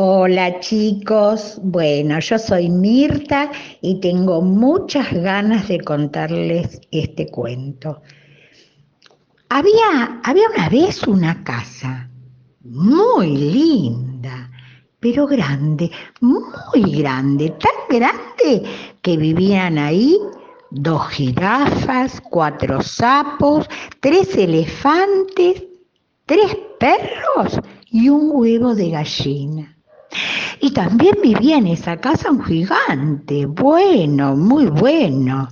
Hola chicos, bueno, yo soy Mirta y tengo muchas ganas de contarles este cuento. Había, había una vez una casa muy linda, pero grande, muy grande, tan grande que vivían ahí dos jirafas, cuatro sapos, tres elefantes, tres perros y un huevo de gallina. Y también vivía en esa casa un gigante, bueno, muy bueno,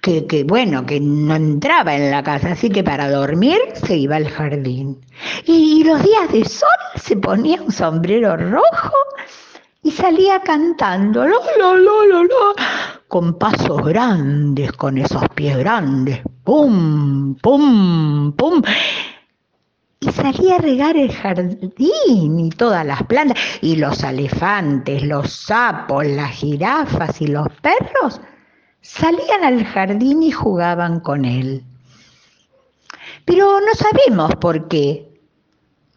que, bueno, que no entraba en la casa, así que para dormir se iba al jardín. Y, los días de sol se ponía un sombrero rojo y salía cantando, lo, lo, lo, lo, con pasos grandes, con esos pies grandes, pum, pum, pum y salía a regar el jardín y todas las plantas, y los elefantes, los sapos, las jirafas y los perros salían al jardín y jugaban con él. Pero no sabemos por qué.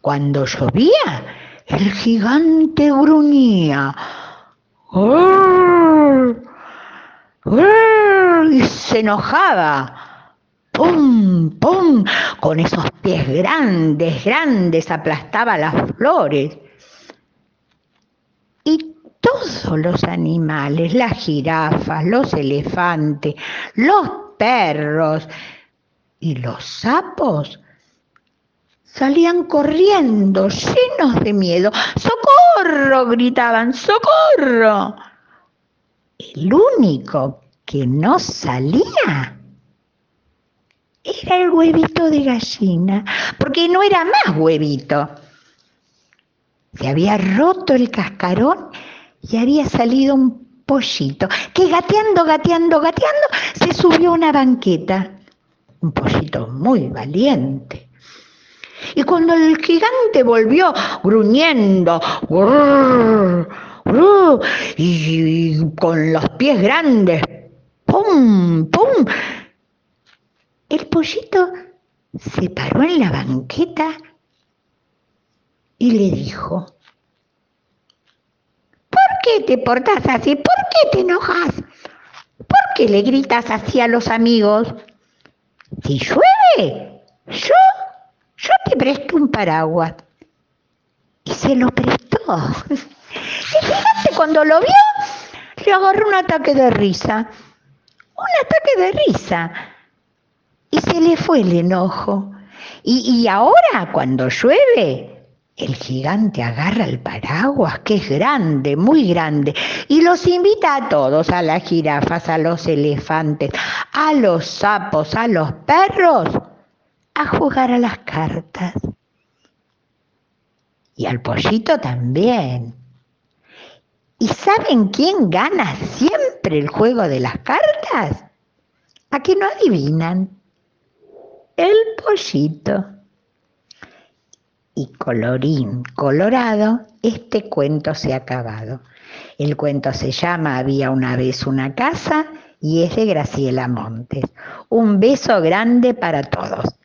Cuando llovía, el gigante gruñía y se enojaba ¡pum, pum! Con esos pies grandes, grandes, aplastaba las flores. Y todos los animales, las jirafas, los elefantes, los perros y los sapos salían corriendo llenos de miedo. ¡Socorro! gritaban, ¡socorro! El único que no salía era el huevito de gallina, porque no era más huevito. Se había roto el cascarón y había salido un pollito que gateando, gateando, gateando se subió a una banqueta. Un pollito muy valiente. Y cuando el gigante volvió gruñendo, y con los pies grandes, ¡pum! ¡pum! El pollito se paró en la banqueta y le dijo, ¿por qué te portas así? ¿Por qué te enojas? ¿Por qué le gritas así a los amigos? Si llueve, yo, yo te presto un paraguas. Y se lo prestó. Y fíjate, cuando lo vio, le agarró un ataque de risa. Un ataque de risa se le fue el enojo. Y, ahora, cuando llueve, el gigante agarra el paraguas, que es grande, muy grande, y los invita a todos, a las jirafas, a los elefantes, a los sapos, a los perros, a jugar a las cartas. Y al pollito también. ¿Y saben quién gana siempre el juego de las cartas? ¿A que no adivinan? El pollito. Y colorín colorado, este cuento se ha acabado. El cuento se llama Había una vez una casa y es de Graciela Montes. Un beso grande para todos.